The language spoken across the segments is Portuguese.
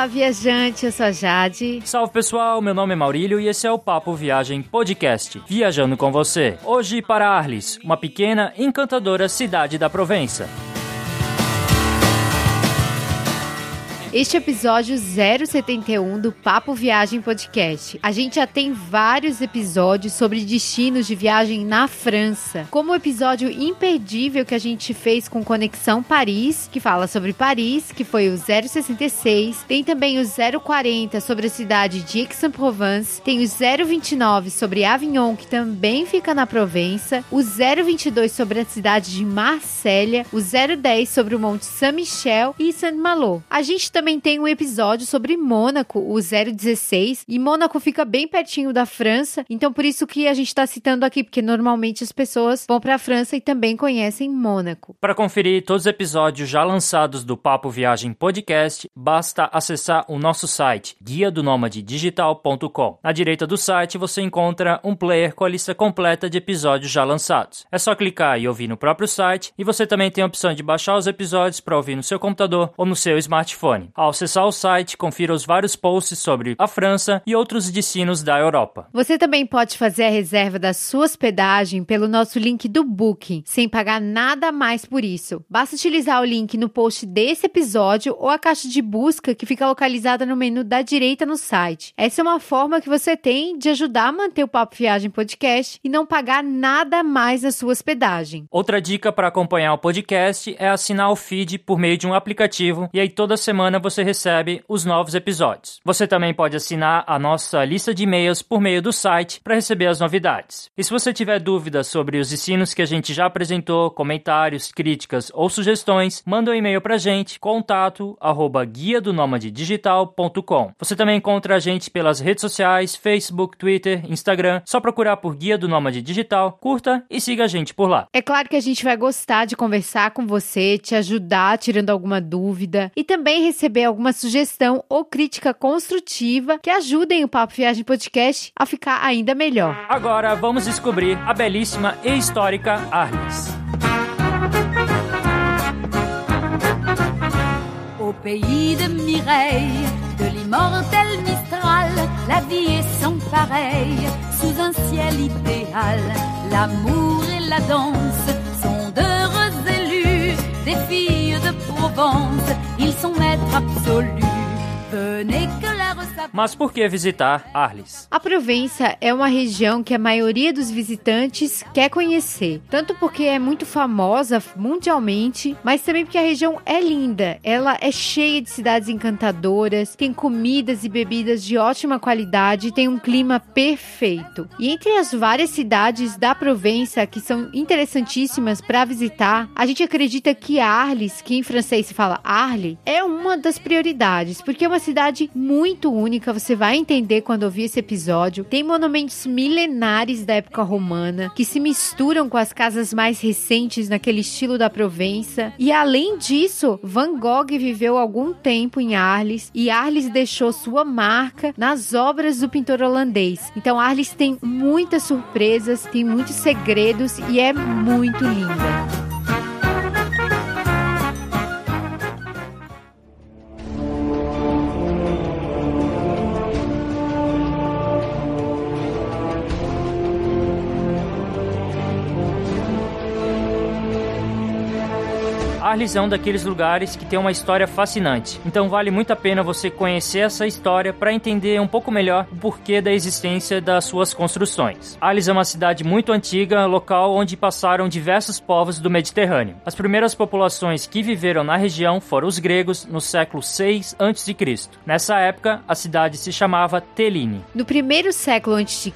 Olá, viajante, eu sou a Jade. Salve pessoal, meu nome é Maurílio e esse é o Papo Viagem Podcast, viajando com você. Hoje para Arles, uma pequena, encantadora cidade da Provença. Este episódio 071 do Papo Viagem Podcast. A gente já tem vários episódios sobre destinos de viagem na França, como o episódio imperdível que a gente fez com Conexão Paris, que fala sobre Paris, que foi o 066. Tem também o 040 sobre a cidade de Aix-en-Provence. Tem o 029 sobre Avignon, que também fica na Provença. O 022 sobre a cidade de Marsella. O 010 sobre o Monte Saint-Michel e Saint-Malo. A gente também também tem um episódio sobre Mônaco, o 016, e Mônaco fica bem pertinho da França, então por isso que a gente está citando aqui, porque normalmente as pessoas vão para a França e também conhecem Mônaco. Para conferir todos os episódios já lançados do Papo Viagem Podcast, basta acessar o nosso site, guia do digital.com. Na direita do site você encontra um player com a lista completa de episódios já lançados. É só clicar e ouvir no próprio site, e você também tem a opção de baixar os episódios para ouvir no seu computador ou no seu smartphone. Ao acessar o site, confira os vários posts sobre a França e outros destinos da Europa. Você também pode fazer a reserva da sua hospedagem pelo nosso link do Booking, sem pagar nada mais por isso. Basta utilizar o link no post desse episódio ou a caixa de busca que fica localizada no menu da direita no site. Essa é uma forma que você tem de ajudar a manter o Papo Viagem Podcast e não pagar nada mais na sua hospedagem. Outra dica para acompanhar o podcast é assinar o feed por meio de um aplicativo e aí toda semana você recebe os novos episódios. Você também pode assinar a nossa lista de e-mails por meio do site para receber as novidades. E se você tiver dúvidas sobre os ensinos que a gente já apresentou, comentários, críticas ou sugestões, manda um e-mail para a gente, contato arroba guia do digital.com. Você também encontra a gente pelas redes sociais, Facebook, Twitter, Instagram. Só procurar por Guia do Nômade Digital, curta e siga a gente por lá. É claro que a gente vai gostar de conversar com você, te ajudar tirando alguma dúvida e também receber receber alguma sugestão ou crítica construtiva que ajudem o Papo Viagem Podcast a ficar ainda melhor. Agora vamos descobrir a belíssima e histórica Arles. Au pays de Mireille, de l'immortel Mistral, la vie est sans pareil, sous un ciel idéal. L'amour et la danse ils sont maîtres absolus. Mas por que visitar Arles? A Provença é uma região que a maioria dos visitantes quer conhecer, tanto porque é muito famosa mundialmente, mas também porque a região é linda. Ela é cheia de cidades encantadoras, tem comidas e bebidas de ótima qualidade e tem um clima perfeito. E entre as várias cidades da Provença que são interessantíssimas para visitar, a gente acredita que Arles, que em francês se fala Arles, é uma das prioridades, porque é uma cidade muito única, você vai entender quando ouvir esse episódio. Tem monumentos milenares da época romana que se misturam com as casas mais recentes naquele estilo da Provença. E além disso, Van Gogh viveu algum tempo em Arles e Arles deixou sua marca nas obras do pintor holandês. Então Arles tem muitas surpresas, tem muitos segredos e é muito linda. Um daqueles lugares que tem uma história fascinante. Então vale muito a pena você conhecer essa história para entender um pouco melhor o porquê da existência das suas construções. Arles é uma cidade muito antiga, local onde passaram diversos povos do Mediterrâneo. As primeiras populações que viveram na região foram os gregos no século 6 a.C. Nessa época, a cidade se chamava Teline. No primeiro século a.C.,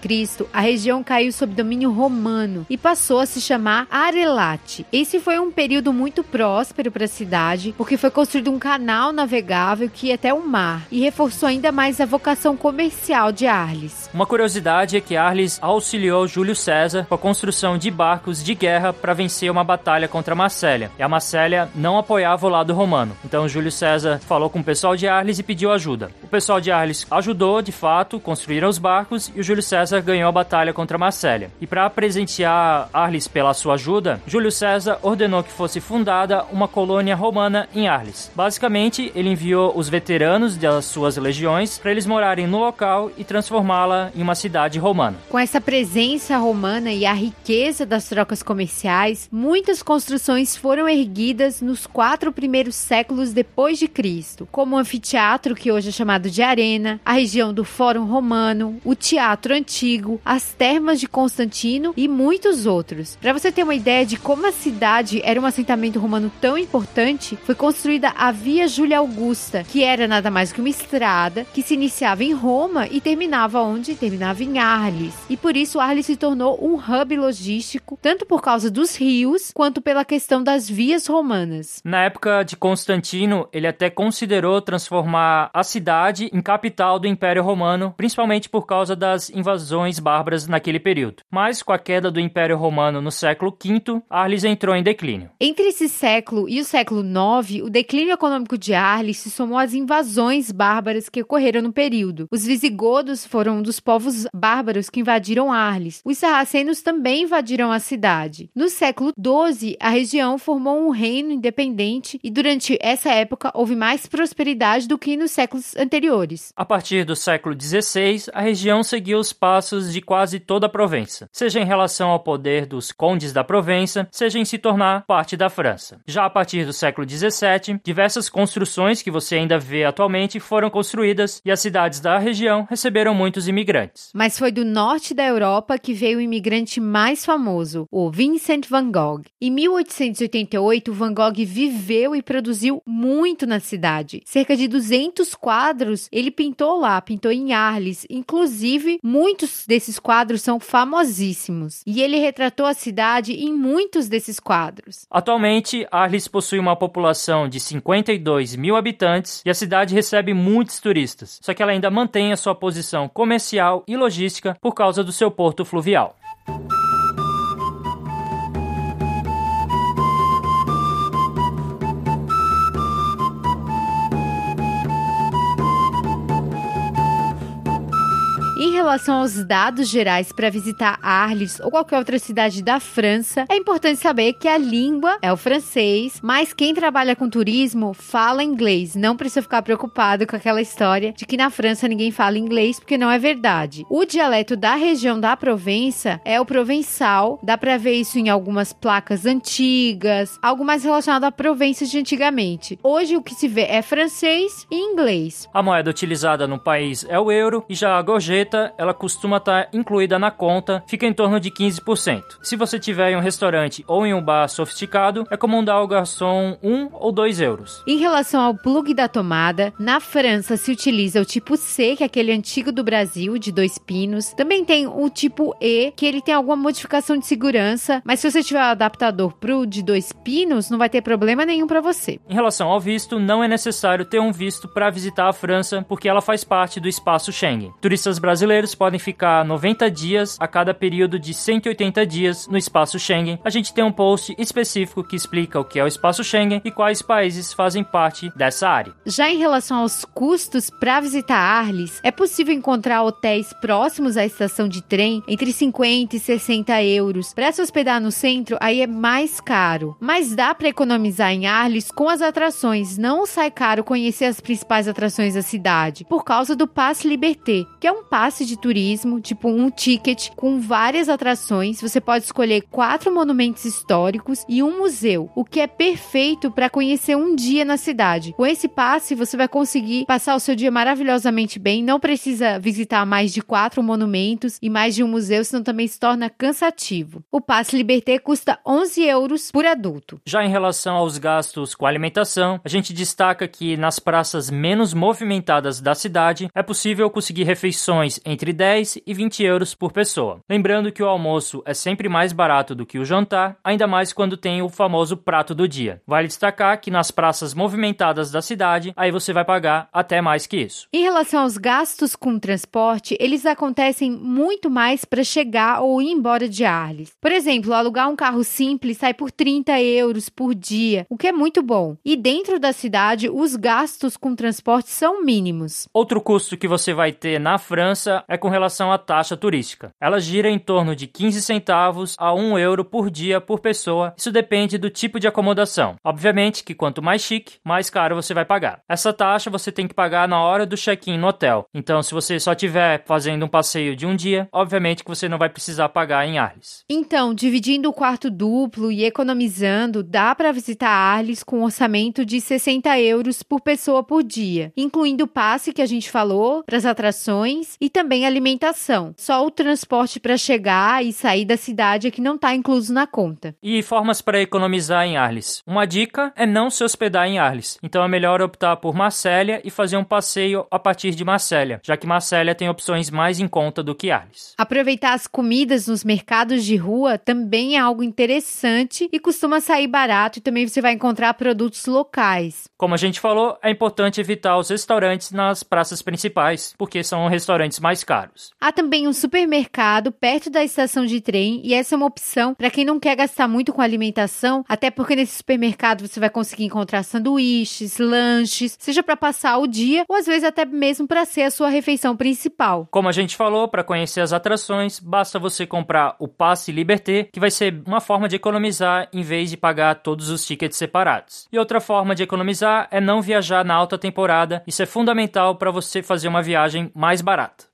a região caiu sob domínio romano e passou a se chamar Arelate. Esse foi um período muito próximo para a cidade, porque foi construído um canal navegável que ia até o mar e reforçou ainda mais a vocação comercial de Arles. Uma curiosidade é que Arles auxiliou Júlio César com a construção de barcos de guerra para vencer uma batalha contra Marcélia. E a Marcélia não apoiava o lado romano. Então Júlio César falou com o pessoal de Arles e pediu ajuda. O pessoal de Arles ajudou, de fato, construíram os barcos e o Júlio César ganhou a batalha contra Marcélia. E para presentear Arles pela sua ajuda, Júlio César ordenou que fosse fundada uma colônia romana em Arles. Basicamente, ele enviou os veteranos das suas legiões para eles morarem no local e transformá-la em uma cidade romana. Com essa presença romana e a riqueza das trocas comerciais, muitas construções foram erguidas nos quatro primeiros séculos depois de Cristo, como o anfiteatro, que hoje é chamado de Arena, a região do Fórum Romano, o Teatro Antigo, as Termas de Constantino e muitos outros. Para você ter uma ideia de como a cidade era um assentamento romano tão importante, foi construída a Via Júlia Augusta, que era nada mais que uma estrada que se iniciava em Roma e terminava onde? Terminava em Arles. E por isso Arles se tornou um hub logístico, tanto por causa dos rios quanto pela questão das vias romanas. Na época de Constantino, ele até considerou transformar a cidade em capital do Império Romano, principalmente por causa das invasões bárbaras naquele período. Mas com a queda do Império Romano no século V, Arles entrou em declínio. Entre esse século e o século IX, o declínio econômico de Arles se somou às invasões bárbaras que ocorreram no período. Os visigodos foram um dos povos bárbaros que invadiram Arles. Os sarracenos também invadiram a cidade. No século XII, a região formou um reino independente e durante essa época houve mais prosperidade do que nos séculos anteriores. A partir do século XVI, a região seguiu os passos de quase toda a Provença, seja em relação ao poder dos condes da Provença, seja em se tornar parte da França. Já a partir do século XVII, diversas construções que você ainda vê atualmente foram construídas e as cidades da região receberam muitos imigrantes. Mas foi do norte da Europa que veio o imigrante mais famoso, o Vincent van Gogh. Em 1888, Van Gogh viveu e produziu muito na cidade. Cerca de 200 quadros ele pintou lá, pintou em Arles. Inclusive, muitos desses quadros são famosíssimos. E ele retratou a cidade em muitos desses quadros. Atualmente, Arles possui uma população de 52 mil habitantes e a cidade recebe muitos turistas. Só que ela ainda mantém a sua posição comercial e logística por causa do seu porto fluvial. Relação aos dados gerais para visitar Arles ou qualquer outra cidade da França, é importante saber que a língua é o francês, mas quem trabalha com turismo fala inglês. Não precisa ficar preocupado com aquela história de que na França ninguém fala inglês, porque não é verdade. O dialeto da região da Provença é o provençal, dá para ver isso em algumas placas antigas, algo mais relacionado à Provença de antigamente. Hoje o que se vê é francês e inglês. A moeda utilizada no país é o euro e já a gorjeta ela costuma estar incluída na conta, fica em torno de 15%. Se você tiver em um restaurante ou em um bar sofisticado, é comum dar ao garçom 1 ou 2 euros. Em relação ao plug da tomada, na França se utiliza o tipo C, que é aquele antigo do Brasil, de dois pinos. Também tem o tipo E, que ele tem alguma modificação de segurança, mas se você tiver o adaptador pro de dois pinos, não vai ter problema nenhum para você. Em relação ao visto, não é necessário ter um visto para visitar a França, porque ela faz parte do espaço Schengen. Turistas brasileiros brasileiros podem ficar 90 dias a cada período de 180 dias no espaço Schengen. A gente tem um post específico que explica o que é o espaço Schengen e quais países fazem parte dessa área. Já em relação aos custos para visitar Arles, é possível encontrar hotéis próximos à estação de trem entre 50 e 60 euros. Para se hospedar no centro, aí é mais caro. Mas dá para economizar em Arles com as atrações. Não sai caro conhecer as principais atrações da cidade, por causa do Passe Liberté, que é um passe passe de turismo, tipo um ticket com várias atrações. Você pode escolher quatro monumentos históricos e um museu, o que é perfeito para conhecer um dia na cidade. Com esse passe, você vai conseguir passar o seu dia maravilhosamente bem. Não precisa visitar mais de quatro monumentos e mais de um museu, senão também se torna cansativo. O passe Liberté custa 11 euros por adulto. Já em relação aos gastos com alimentação, a gente destaca que nas praças menos movimentadas da cidade é possível conseguir refeições entre 10 e 20 euros por pessoa. Lembrando que o almoço é sempre mais barato do que o jantar, ainda mais quando tem o famoso prato do dia. Vale destacar que nas praças movimentadas da cidade, aí você vai pagar até mais que isso. Em relação aos gastos com transporte, eles acontecem muito mais para chegar ou ir embora de Arles. Por exemplo, alugar um carro simples sai por 30 euros por dia, o que é muito bom. E dentro da cidade, os gastos com transporte são mínimos. Outro custo que você vai ter na França é com relação à taxa turística. Ela gira em torno de 15 centavos a 1 euro por dia por pessoa. Isso depende do tipo de acomodação. Obviamente que quanto mais chique, mais caro você vai pagar. Essa taxa você tem que pagar na hora do check-in no hotel. Então, se você só estiver fazendo um passeio de um dia, obviamente que você não vai precisar pagar em Arles. Então, dividindo o quarto duplo e economizando, dá para visitar Arles com um orçamento de 60 euros por pessoa por dia, incluindo o passe que a gente falou para as atrações e também alimentação. Só o transporte para chegar e sair da cidade é que não está incluso na conta. E formas para economizar em Arles. Uma dica é não se hospedar em Arles. Então é melhor optar por Marsella e fazer um passeio a partir de Marsella, já que Marsella tem opções mais em conta do que Arles. Aproveitar as comidas nos mercados de rua também é algo interessante e costuma sair barato e também você vai encontrar produtos locais. Como a gente falou, é importante evitar os restaurantes nas praças principais, porque são restaurantes mais caros. Há também um supermercado perto da estação de trem e essa é uma opção para quem não quer gastar muito com alimentação, até porque nesse supermercado você vai conseguir encontrar sanduíches, lanches, seja para passar o dia ou às vezes até mesmo para ser a sua refeição principal. Como a gente falou, para conhecer as atrações, basta você comprar o passe Liberté, que vai ser uma forma de economizar em vez de pagar todos os tickets separados. E outra forma de economizar é não viajar na alta temporada. Isso é fundamental para você fazer uma viagem mais barata.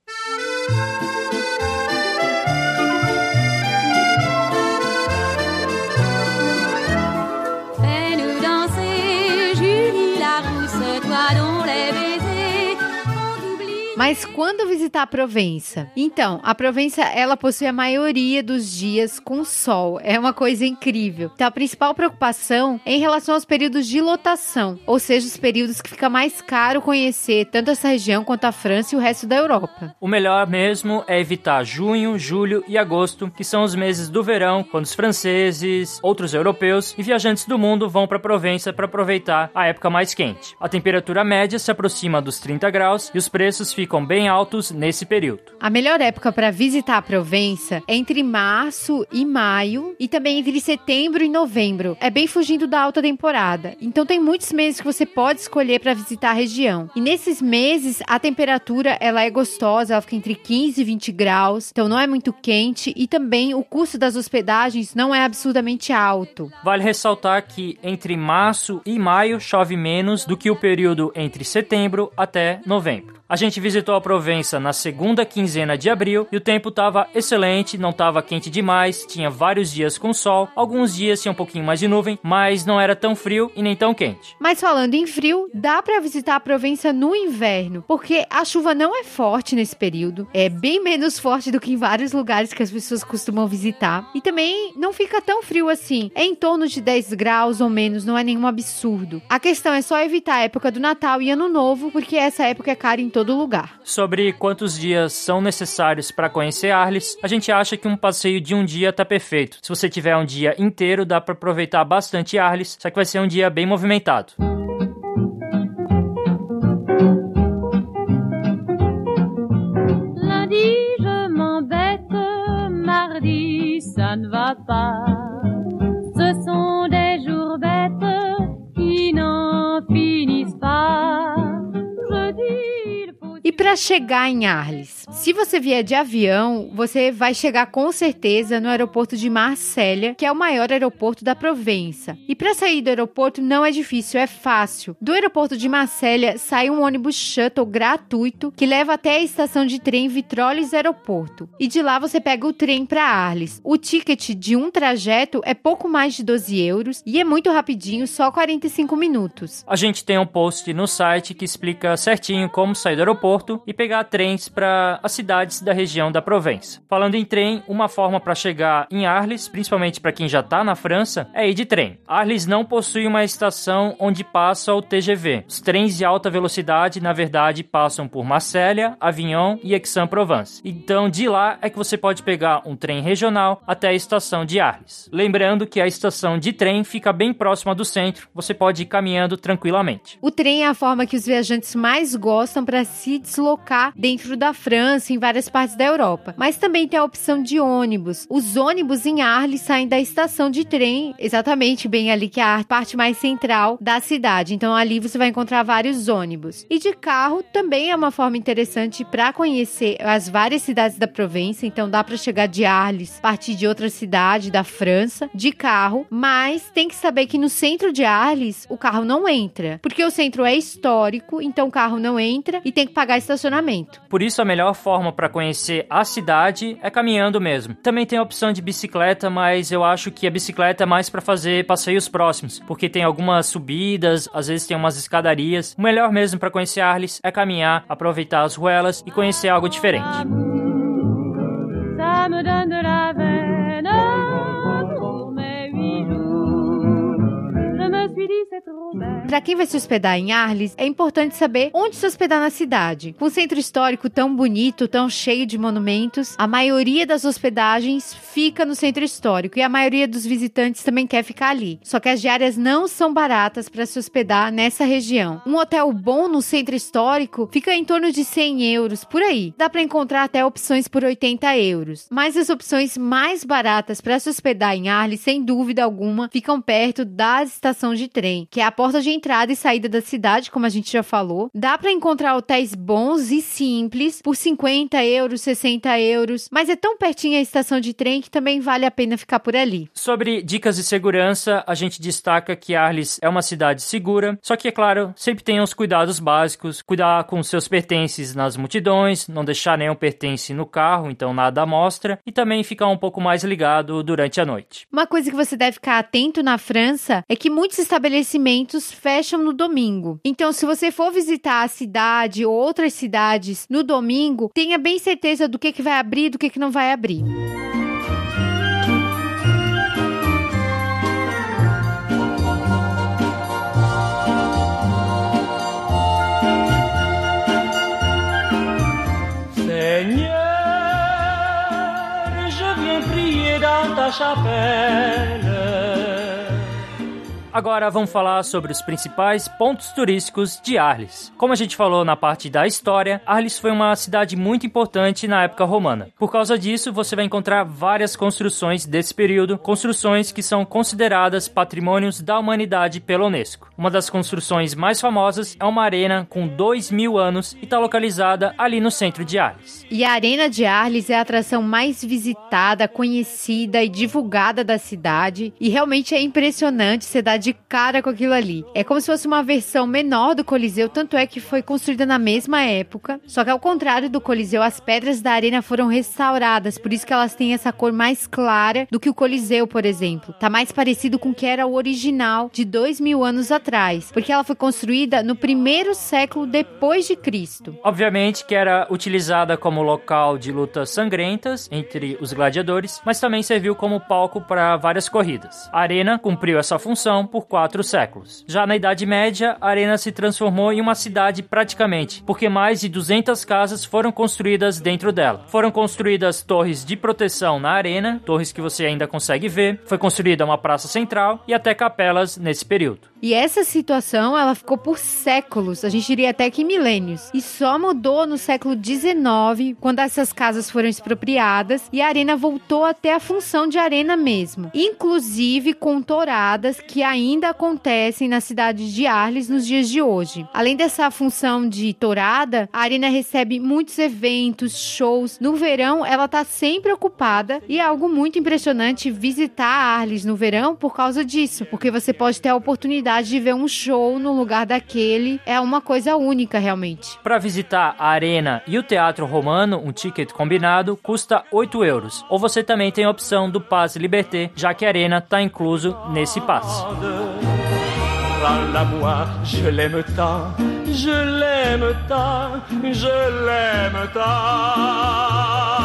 Mas quando visitar a Provença? Então, a Provença ela possui a maioria dos dias com sol. É uma coisa incrível. Então, a principal preocupação é em relação aos períodos de lotação, ou seja, os períodos que fica mais caro conhecer tanto essa região quanto a França e o resto da Europa. O melhor mesmo é evitar junho, julho e agosto, que são os meses do verão, quando os franceses, outros europeus e viajantes do mundo vão para Provença para aproveitar a época mais quente. A temperatura média se aproxima dos 30 graus e os preços ficam bem altos nesse período. A melhor época para visitar a Provença é entre março e maio e também entre setembro e novembro. É bem fugindo da alta temporada. Então tem muitos meses que você pode escolher para visitar a região. E nesses meses a temperatura ela é gostosa, ela fica entre 15 e 20 graus, então não é muito quente e também o custo das hospedagens não é absurdamente alto. Vale ressaltar que entre março e maio chove menos do que o período entre setembro até novembro. A gente visitou a Provença na segunda quinzena de abril e o tempo estava excelente, não estava quente demais, tinha vários dias com sol, alguns dias tinha um pouquinho mais de nuvem, mas não era tão frio e nem tão quente. Mas falando em frio, dá para visitar a Provença no inverno, porque a chuva não é forte nesse período, é bem menos forte do que em vários lugares que as pessoas costumam visitar, e também não fica tão frio assim, é em torno de 10 graus ou menos, não é nenhum absurdo. A questão é só evitar a época do Natal e Ano Novo, porque essa época é cara em todo lugar. Sobre quantos dias são necessários para conhecer Arles, a gente acha que um passeio de um dia tá perfeito. Se você tiver um dia inteiro, dá para aproveitar bastante Arles, só que vai ser um dia bem movimentado. Lundi, je m'embête, mardi, ça ne va pas. Chegar em Arles? Se você vier de avião, você vai chegar com certeza no aeroporto de Marsella, que é o maior aeroporto da Provença. E para sair do aeroporto não é difícil, é fácil. Do aeroporto de Marsella sai um ônibus shuttle gratuito que leva até a estação de trem Vitrolles Aeroporto. E de lá você pega o trem para Arles. O ticket de um trajeto é pouco mais de 12 euros e é muito rapidinho, só 45 minutos. A gente tem um post no site que explica certinho como sair do aeroporto e pegar trens para as cidades da região da Provença. Falando em trem, uma forma para chegar em Arles, principalmente para quem já está na França, é ir de trem. Arles não possui uma estação onde passa o TGV. Os trens de alta velocidade, na verdade, passam por Marselha, Avignon e Aix-en-Provence. Então, de lá é que você pode pegar um trem regional até a estação de Arles. Lembrando que a estação de trem fica bem próxima do centro, você pode ir caminhando tranquilamente. O trem é a forma que os viajantes mais gostam para se deslocar dentro da França Em várias partes da Europa. Mas também tem a opção de ônibus. Os ônibus em Arles saem da estação de trem, exatamente bem ali que é a parte mais central da cidade. Então ali você vai encontrar vários ônibus. E de carro também é uma forma interessante para conhecer as várias cidades da Provença. Então dá para chegar de Arles, partir de outra cidade da França, de carro. Mas tem que saber que no centro de Arles o carro não entra, porque o centro é histórico, então o carro não entra e tem que pagar estacionamento. Por isso a melhor forma para conhecer a cidade é caminhando mesmo. Também tem a opção de bicicleta, mas eu acho que a bicicleta é mais para fazer passeios próximos, porque tem algumas subidas, às vezes tem umas escadarias. O melhor mesmo para conhecer Arles é caminhar, aproveitar as ruelas e conhecer algo diferente. Para quem vai se hospedar em Arles, é importante saber onde se hospedar na cidade. Com um centro histórico tão bonito, tão cheio de monumentos, a maioria das hospedagens fica no centro histórico e a maioria dos visitantes também quer ficar ali. Só que as diárias não são baratas para se hospedar nessa região. Um hotel bom no centro histórico fica em torno de 100 euros por aí. Dá para encontrar até opções por 80 euros. Mas as opções mais baratas para se hospedar em Arles, sem dúvida alguma, ficam perto da estação de trem, que é a porta de entrada e saída da cidade, como a gente já falou. Dá para encontrar hotéis bons e simples por 50 euros, 60 euros, mas é tão pertinho a estação de trem que também vale a pena ficar por ali. Sobre dicas de segurança, a gente destaca que Arles é uma cidade segura, só que, é claro, sempre tenha os cuidados básicos, cuidar com seus pertences nas multidões, não deixar nenhum pertence no carro, então nada à mostra, e também ficar um pouco mais ligado durante a noite. Uma coisa que você deve ficar atento na França é que muitos estabelecimentos fecham no domingo. Então, se você for visitar a cidade ou outras cidades no domingo, tenha bem certeza do que, que vai abrir e do que, que não vai abrir. Seigneur, je viens prier dans ta chapelle. Agora vamos falar sobre os principais pontos turísticos de Arles. Como a gente falou na parte da história, Arles foi uma cidade muito importante na época romana. Por causa disso, você vai encontrar várias construções desse período, construções que são consideradas patrimônios da humanidade pela Unesco. Uma das construções mais famosas é uma arena com dois mil anos e está localizada ali no centro de Arles. E a Arena de Arles é a atração mais visitada, conhecida e divulgada da cidade. E realmente é impressionante dar de cara com aquilo ali. É como se fosse uma versão menor do Coliseu, tanto é que foi construída na mesma época. Só que ao contrário do Coliseu, as pedras da arena foram restauradas, por isso que elas têm essa cor mais clara do que o Coliseu, por exemplo. Tá mais parecido com o que era o original de dois mil anos atrás, porque ela foi construída no primeiro século depois de Cristo. Obviamente que era utilizada como local de lutas sangrentas entre os gladiadores, mas também serviu como palco para várias corridas. A arena cumpriu essa função por quatro séculos. Já na Idade Média, a arena se transformou em uma cidade praticamente, porque mais de 200 casas foram construídas dentro dela. Foram construídas torres de proteção na arena, torres que você ainda consegue ver. Foi construída uma praça central e até capelas nesse período. E essa situação, ela ficou por séculos, a gente diria até que milênios. E só mudou no século XIX, quando essas casas foram expropriadas e a arena voltou até a função de arena mesmo. Inclusive com touradas que ainda acontecem na cidade de Arles nos dias de hoje. Além dessa função de tourada, a arena recebe muitos eventos, shows. No verão, ela tá sempre ocupada e é algo muito impressionante visitar Arles no verão por causa disso, porque você pode ter a oportunidade oportunidade de ver um show no lugar daquele é uma coisa única, realmente. Para visitar a arena e o Teatro Romano, um ticket combinado custa 8 euros. Ou você também tem a opção do passe Liberté, já que a arena está incluso nesse passe. Je l'aime tant, je l'aime tant, je l'aime tant.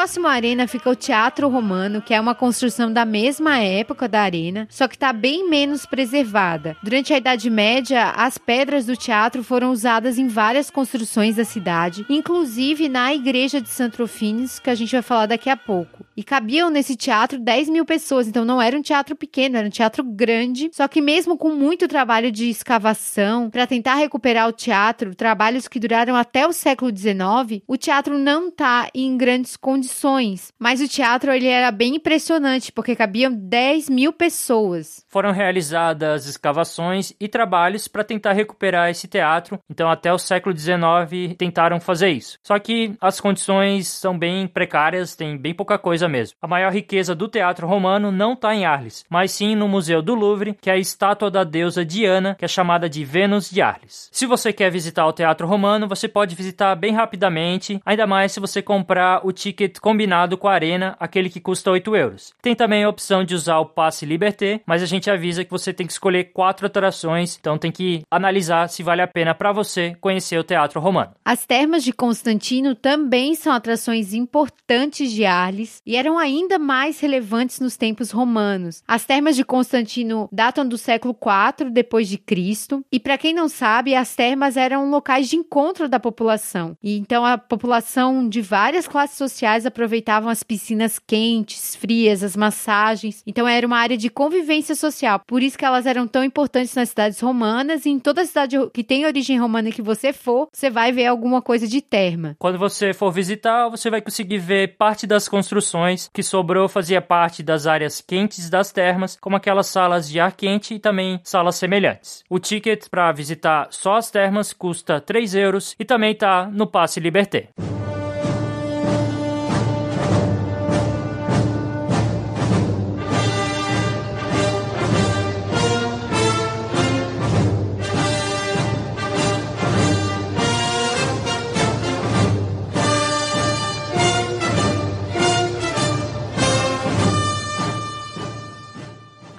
Próximo à arena fica o Teatro Romano, que é uma construção da mesma época da arena, só que está bem menos preservada. Durante a Idade Média, as pedras do teatro foram usadas em várias construções da cidade, inclusive na igreja de Santrofines, que a gente vai falar daqui a pouco. E cabiam nesse teatro 10 mil pessoas. Então não era um teatro pequeno, era um teatro grande. Só que mesmo com muito trabalho de escavação para tentar recuperar o teatro, trabalhos que duraram até o século XIX, o teatro não está em grandes condições. Mas o teatro ele era bem impressionante porque cabiam 10 mil pessoas. Foram realizadas escavações e trabalhos para tentar recuperar esse teatro. Então até o século XIX tentaram fazer isso. Só que as condições são bem precárias, tem bem pouca coisa mesmo. A maior riqueza do teatro romano não está em Arles, mas sim no Museu do Louvre, que é a estátua da deusa Diana, que é chamada de Vênus de Arles. Se você quer visitar o teatro romano, você pode visitar bem rapidamente, ainda mais se você comprar o ticket combinado com a arena, aquele que custa 8 euros. Tem também a opção de usar o passe Liberté, mas a gente avisa que você tem que escolher quatro atrações, então tem que analisar se vale a pena para você conhecer o teatro romano. As termas de Constantino também são atrações importantes de Arles e eram ainda mais relevantes nos tempos romanos. As termas de Constantino datam do século IV depois de Cristo e para quem não sabe, as termas eram locais de encontro da população. E então a população de várias classes sociais aproveitavam as piscinas quentes, frias, as massagens. Então era uma área de convivência social. Por isso que elas eram tão importantes nas cidades romanas e em toda cidade que tem origem romana que você for, você vai ver alguma coisa de terma. Quando você for visitar, você vai conseguir ver parte das construções que sobrou fazia parte das áreas quentes das termas, como aquelas salas de ar quente e também salas semelhantes. O ticket para visitar só as termas custa 3 euros e também está no passe Liberté.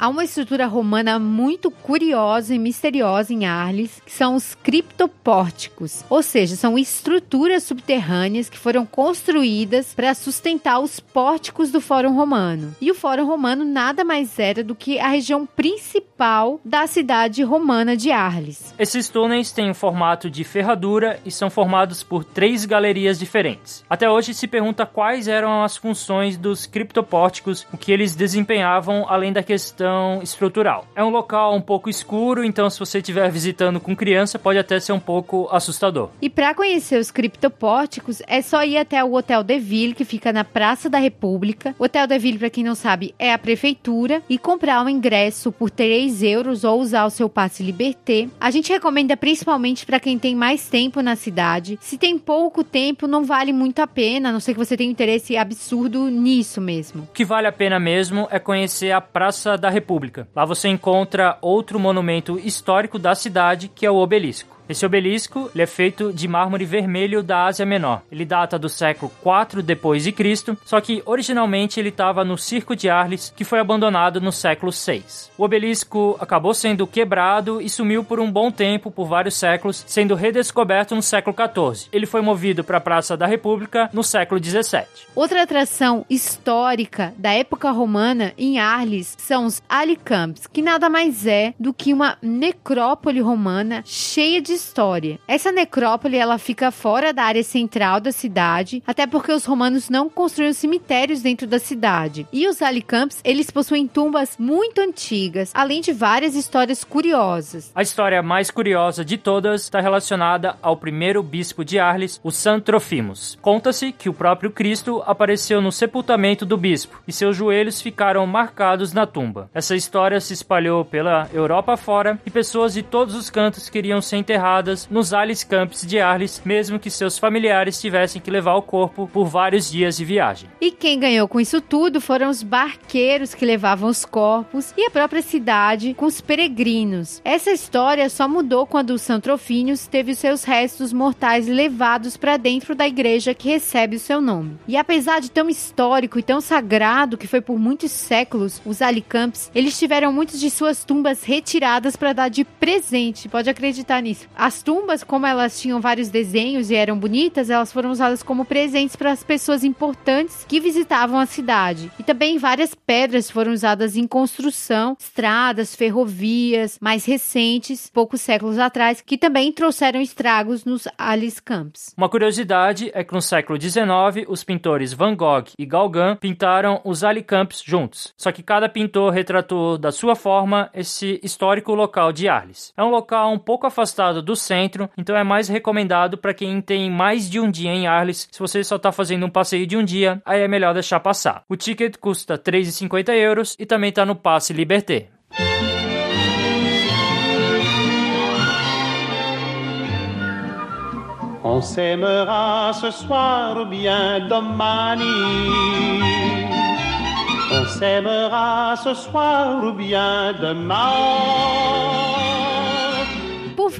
Há uma estrutura romana muito curiosa e misteriosa em Arles, que são os criptopórticos, ou seja, são estruturas subterrâneas que foram construídas para sustentar os pórticos do Fórum Romano. E o Fórum Romano nada mais era do que a região principal da cidade romana de Arles. Esses túneis têm o um formato de ferradura e são formados por três galerias diferentes. Até hoje se pergunta quais eram as funções dos criptopórticos, o que eles desempenhavam além da questão estrutural. É um local um pouco escuro, então se você estiver visitando com criança, pode até ser um pouco assustador. E para conhecer os criptopórticos, é só ir até o Hotel de Ville, que fica na Praça da República. O Hotel de Ville, para quem não sabe, é a prefeitura, e comprar um ingresso por 3 euros ou usar o seu passe Liberté. A gente recomenda principalmente para quem tem mais tempo na cidade. Se tem pouco tempo, não vale muito a pena, a não ser que você tenha interesse absurdo nisso mesmo. O que vale a pena mesmo é conhecer a Praça da República. Lá você encontra outro monumento histórico da cidade, que é o Obelisco. Esse obelisco é feito de mármore vermelho da Ásia Menor. Ele data do século 4 depois de Cristo, só que originalmente ele estava no Circo de Arles, que foi abandonado no século 6. O obelisco acabou sendo quebrado e sumiu por um bom tempo, por vários séculos, sendo redescoberto no século 14. Ele foi movido para a Praça da República no século 17. Outra atração histórica da época romana em Arles são os Alicamps, que nada mais é do que uma necrópole romana cheia de história. Essa necrópole ela fica fora da área central da cidade, até porque os romanos não construíram cemitérios dentro da cidade. E os Alicamps, eles possuem tumbas muito antigas, além de várias histórias curiosas. A história mais curiosa de todas está relacionada ao primeiro bispo de Arles, o Santo Trofimus. Conta-se que o próprio Cristo apareceu no sepultamento do bispo e seus joelhos ficaram marcados na tumba. Essa história se espalhou pela Europa fora e pessoas de todos os cantos queriam ser enterradas enterradas nos Alice Camps de Arles, mesmo que seus familiares tivessem que levar o corpo por vários dias de viagem. E quem ganhou com isso tudo foram os barqueiros que levavam os corpos e a própria cidade com os peregrinos. Essa história só mudou quando o Santrofínios teve seus restos mortais levados para dentro da igreja que recebe o seu nome. E apesar de tão histórico e tão sagrado que foi por muitos séculos, os Alicamps, eles tiveram muitas de suas tumbas retiradas para dar de presente, pode acreditar nisso As tumbas, como elas tinham vários desenhos e eram bonitas, elas foram usadas como presentes para as pessoas importantes que visitavam a cidade. E também várias pedras foram usadas em construção, estradas, ferrovias mais recentes, poucos séculos atrás, que também trouxeram estragos nos Alice Camps. Uma curiosidade é que no século XIX, os pintores Van Gogh e Gauguin pintaram os Camps juntos. Só que cada pintor retratou da sua forma esse histórico local de Arles. É um local um pouco afastado do centro, então é mais recomendado para quem tem mais de um dia em Arles. Se você só está fazendo um passeio de um dia, aí é melhor deixar passar. O ticket custa 3,50 euros e também está no passe Liberté. On s'aimera ce soir bien domani. On s'aimera ce soir ou bien demain.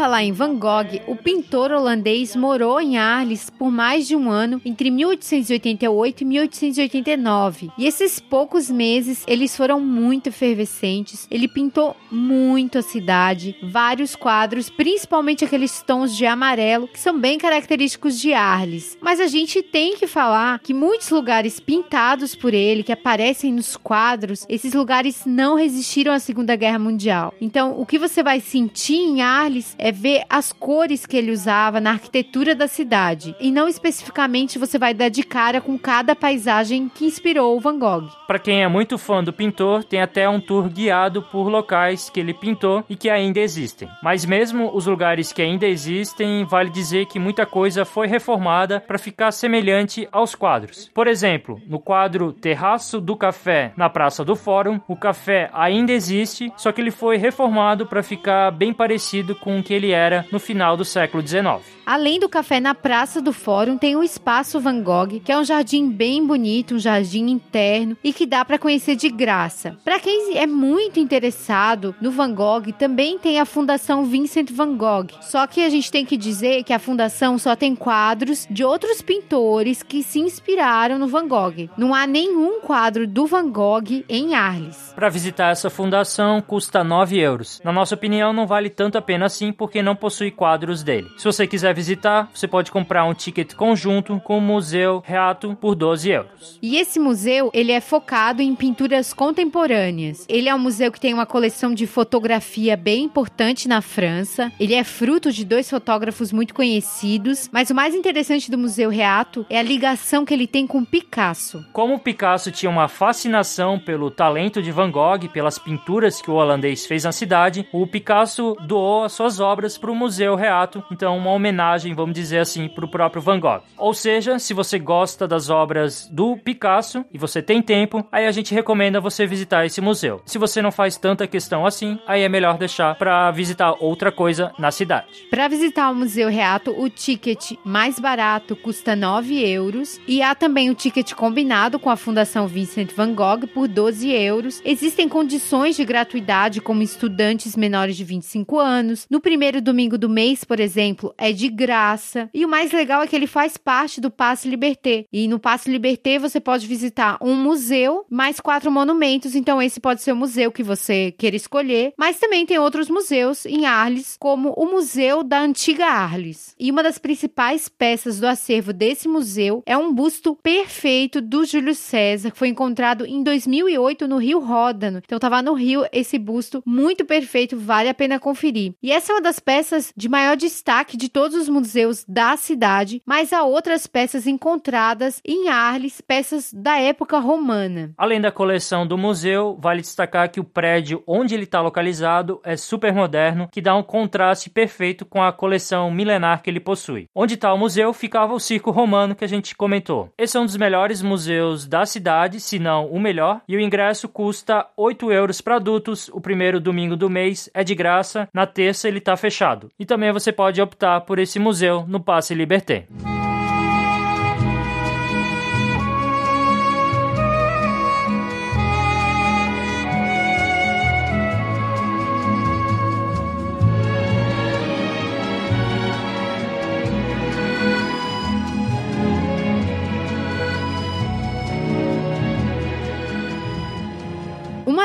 Falar em Van Gogh, o pintor holandês morou em Arles por mais de um ano entre 1888 e 1889. E esses poucos meses, eles foram muito efervescentes. Ele pintou muito a cidade, vários quadros, principalmente aqueles tons de amarelo que são bem característicos de Arles. Mas a gente tem que falar que muitos lugares pintados por ele, que aparecem nos quadros, esses lugares não resistiram à Segunda Guerra Mundial. Então, o que você vai sentir em Arles é ver as cores que ele usava na arquitetura da cidade. E não especificamente você vai dar de cara com cada paisagem que inspirou o Van Gogh. Para quem é muito fã do pintor, tem até um tour guiado por locais que ele pintou e que ainda existem. Mas mesmo os lugares que ainda existem, vale dizer que muita coisa foi reformada para ficar semelhante aos quadros. Por exemplo, no quadro Terraço do Café na Praça do Fórum, o café ainda existe, só que ele foi reformado para ficar bem parecido com que ele era no final do século XIX. Além do café na Praça do Fórum, tem o Espaço Van Gogh, que é um jardim bem bonito, um jardim interno e que dá para conhecer de graça. Para quem é muito interessado no Van Gogh, também tem a Fundação Vincent Van Gogh. Só que a gente tem que dizer que a fundação só tem quadros de outros pintores que se inspiraram no Van Gogh. Não há nenhum quadro do Van Gogh em Arles. Para visitar essa fundação custa 9 euros. Na nossa opinião, não vale tanto a pena assim porque não possui quadros dele. Se você quiser visitar, você pode comprar um ticket conjunto com o Museu Reato por 12 euros. E esse museu, ele é focado em pinturas contemporâneas. Ele é um museu que tem uma coleção de fotografia bem importante na França. Ele é fruto de dois fotógrafos muito conhecidos, mas o mais interessante do Museu Reato é a ligação que ele tem com Picasso. Como Picasso tinha uma fascinação pelo talento de Van Gogh, pelas pinturas que o holandês fez na cidade, o Picasso doou as suas obras para o Museu Reato, então uma homenagem homenagem, vamos dizer assim, para o próprio Van Gogh. Ou seja, se você gosta das obras do Picasso e você tem tempo, aí a gente recomenda você visitar esse museu. Se você não faz tanta questão assim, aí é melhor deixar para visitar outra coisa na cidade. Para visitar o Museu Reato, o ticket mais barato custa 9 euros e há também o ticket combinado com a Fundação Vincent Van Gogh por 12 euros. Existem condições de gratuidade como estudantes menores de 25 anos. No primeiro domingo do mês, por exemplo, é de graça. E o mais legal é que ele faz parte do Passe Liberté. E no Passe Liberté você pode visitar um museu mais quatro monumentos. Então esse pode ser o museu que você queira escolher. Mas também tem outros museus em Arles, como o Museu da Antiga Arles. E uma das principais peças do acervo desse museu é um busto perfeito do Júlio César, que foi encontrado em 2008 no Rio Ródano. Então estava no Rio esse busto muito perfeito, vale a pena conferir. E essa é uma das peças de maior destaque de todos os museus da cidade, mas há outras peças encontradas em Arles, peças da época romana. Além da coleção do museu, vale destacar que o prédio onde ele está localizado é super moderno, que dá um contraste perfeito com a coleção milenar que ele possui. Onde está o museu ficava o circo romano que a gente comentou. Esse é um dos melhores museus da cidade, se não o melhor, e o ingresso custa 8 euros para adultos. O primeiro domingo do mês é de graça, na terça ele está fechado. E também você pode optar por esse museu no Passe Liberté.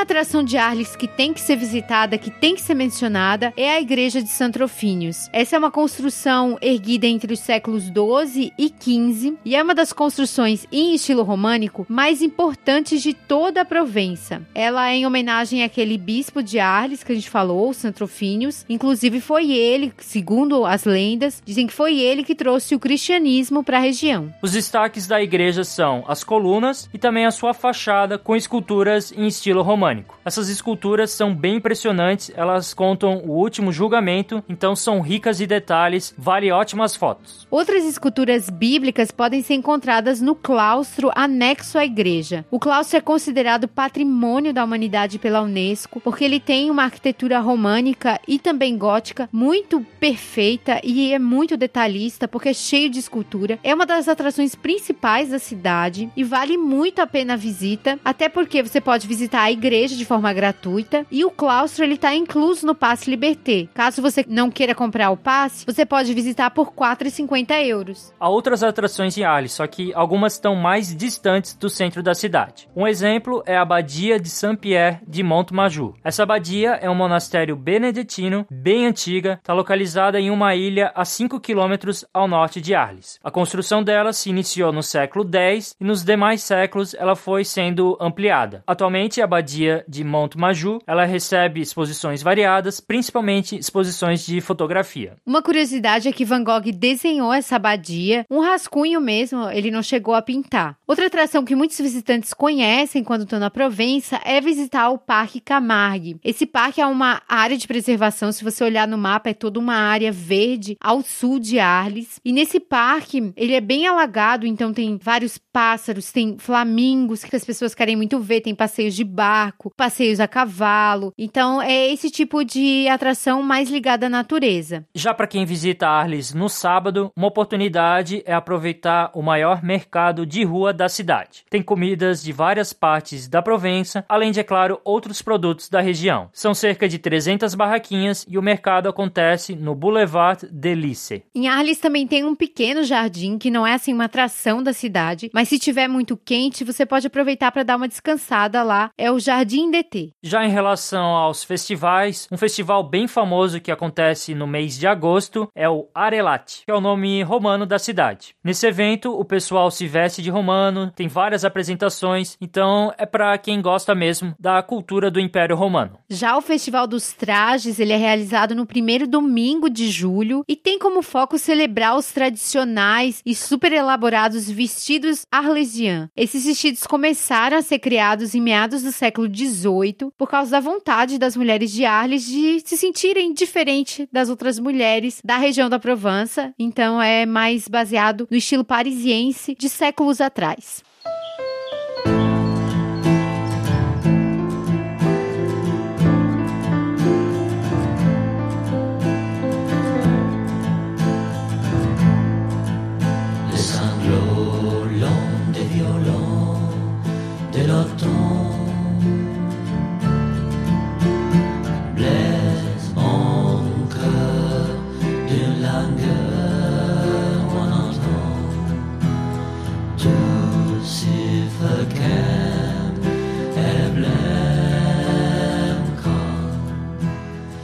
Atração de Arles que tem que ser visitada, que tem que ser mencionada, é a igreja de Santrofínios. Essa é uma construção erguida entre os séculos 12 e 15 e é uma das construções em estilo românico mais importantes de toda a Provença. Ela é em homenagem àquele bispo de Arles que a gente falou, Santrofínios. Inclusive foi ele, segundo as lendas, dizem que foi ele que trouxe o cristianismo para a região. Os destaques da igreja são as colunas e também a sua fachada com esculturas em estilo românico. Essas esculturas são bem impressionantes, elas contam o último julgamento, então são ricas de detalhes, vale ótimas fotos. Outras esculturas bíblicas podem ser encontradas no claustro anexo à igreja. O claustro é considerado patrimônio da humanidade pela Unesco, porque ele tem uma arquitetura românica e também gótica muito perfeita e é muito detalhista, porque é cheio de escultura. É uma das atrações principais da cidade e vale muito a pena a visita, até porque você pode visitar a igreja de forma gratuita e o claustro ele está incluso no passe Liberté. Caso você não queira comprar o passe, você pode visitar por 4,50 euros. Há outras atrações em Arles, só que algumas estão mais distantes do centro da cidade. Um exemplo é a Abadia de Saint-Pierre de Montmajou. Essa abadia é um monastério beneditino bem antiga, está localizada em uma ilha a 5 quilômetros ao norte de Arles. A construção dela se iniciou no século X e nos demais séculos ela foi sendo ampliada. Atualmente, a abadia de Montmajou ela recebe exposições variadas, principalmente exposições de fotografia. Uma curiosidade é que Van Gogh desenhou essa abadia, um rascunho mesmo, ele não chegou a pintar. Outra atração que muitos visitantes conhecem quando estão na Provença é visitar o Parque Camargue. Esse parque é uma área de preservação, se você olhar no mapa, é toda uma área verde ao sul de Arles. E nesse parque, ele é bem alagado, então tem vários pássaros, tem flamingos que as pessoas querem muito ver, tem passeios de barco, passeios a cavalo. Então é esse tipo de atração mais ligada à natureza. Já para quem visita Arles no sábado, uma oportunidade é aproveitar o maior mercado de rua da cidade. Tem comidas de várias partes da Provença, além de, é claro, outros produtos da região. São cerca de 300 barraquinhas e o mercado acontece no Boulevard Delice. Em Arles também tem um pequeno jardim que não é assim uma atração da cidade, mas se tiver muito quente, você pode aproveitar para dar uma descansada lá. É o Jardim DT. Já em relação aos festivais, um festival bem famoso que acontece no mês de agosto é o Arelate, que é o nome romano da cidade. Nesse evento, o pessoal se veste de romano, tem várias apresentações, então é para quem gosta mesmo da cultura do Império Romano. Já o Festival dos Trajes, ele é realizado no primeiro domingo de julho e tem como foco celebrar os tradicionais e super elaborados vestidos arlesian. Esses vestidos começaram a ser criados em meados do século XVIII por causa da vontade das mulheres de Arles de se sentirem diferente das outras mulheres da região da Provença. Então é mais baseado no estilo parisiense de séculos atrás.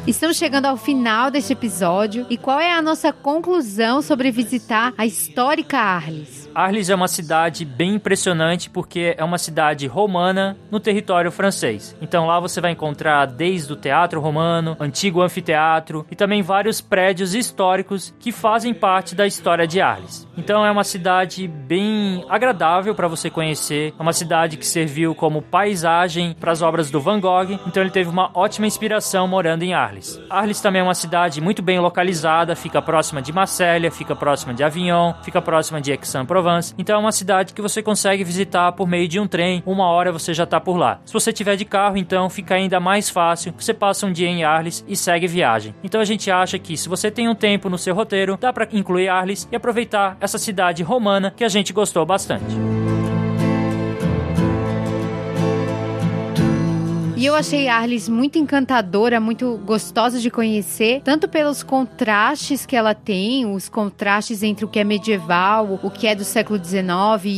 Estamos chegando ao final deste episódio e qual é a nossa conclusão sobre visitar a histórica Arles? Arles é uma cidade bem impressionante porque é uma cidade romana no território francês. Então lá você vai encontrar desde o teatro romano, antigo anfiteatro e também vários prédios históricos que fazem parte da história de Arles. Então é uma cidade bem agradável para você conhecer, é uma cidade que serviu como paisagem para as obras do Van Gogh, então ele teve uma ótima inspiração morando em Arles. Arles também é uma cidade muito bem localizada, fica próxima de Marselha, fica próxima de Avignon, fica próxima de Aix-en-Provence, então é uma cidade que você consegue visitar por meio de um trem, uma hora você já está por lá. Se você tiver de carro, então fica ainda mais fácil, você passa um dia em Arles e segue viagem. Então a gente acha que se você tem um tempo no seu roteiro, dá para incluir Arles e aproveitar essa cidade romana que a gente gostou bastante. E eu achei Arles muito encantadora, muito gostosa de conhecer, tanto pelos contrastes que ela tem, os contrastes entre o que é medieval, o que é do século XIX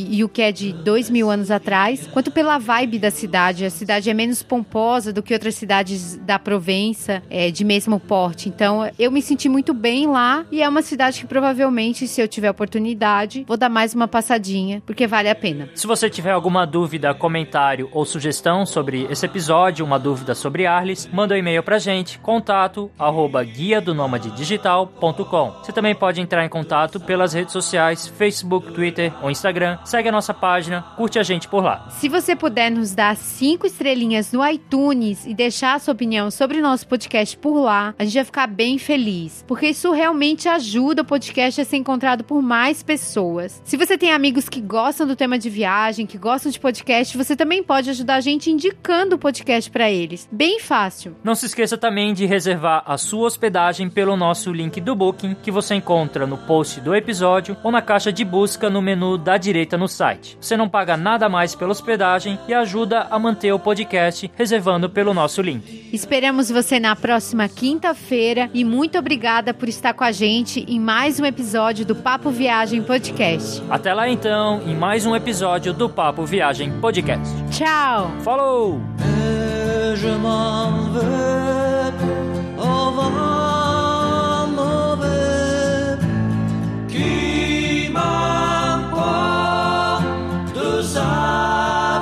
e o que é de dois mil anos atrás, quanto pela vibe da cidade. A cidade é menos pomposa do que outras cidades da Provença, é, de mesmo porte. Então, eu me senti muito bem lá e é uma cidade que provavelmente, se eu tiver oportunidade, vou dar mais uma passadinha, porque vale a pena. Se você tiver alguma dúvida, comentário ou sugestão sobre esse episódio, uma dúvida sobre Arles, manda um e-mail pra gente, contato arroba guia do digital.com. Você também pode entrar em contato pelas redes sociais, Facebook, Twitter ou Instagram. Segue a nossa página, curte a gente por lá. Se você puder nos dar cinco estrelinhas no iTunes e deixar a sua opinião sobre o nosso podcast por lá, a gente vai ficar bem feliz, porque isso realmente ajuda o podcast a ser encontrado por mais pessoas. Se você tem amigos que gostam do tema de viagem, que gostam de podcast, você também pode ajudar a gente indicando o podcast para eles. Bem fácil. Não se esqueça também de reservar a sua hospedagem pelo nosso link do Booking, que você encontra no post do episódio ou na caixa de busca no menu da direita no site. Você não paga nada mais pela hospedagem e ajuda a manter o podcast reservando pelo nosso link. Esperamos você na próxima quinta-feira e muito obrigada por estar com a gente em mais um episódio do Papo Viagem Podcast. Até lá então, em mais um episódio do Papo Viagem Podcast. Tchau! Falou! Et je m'en vais. Au vent mauvais qui m'emporte de ça,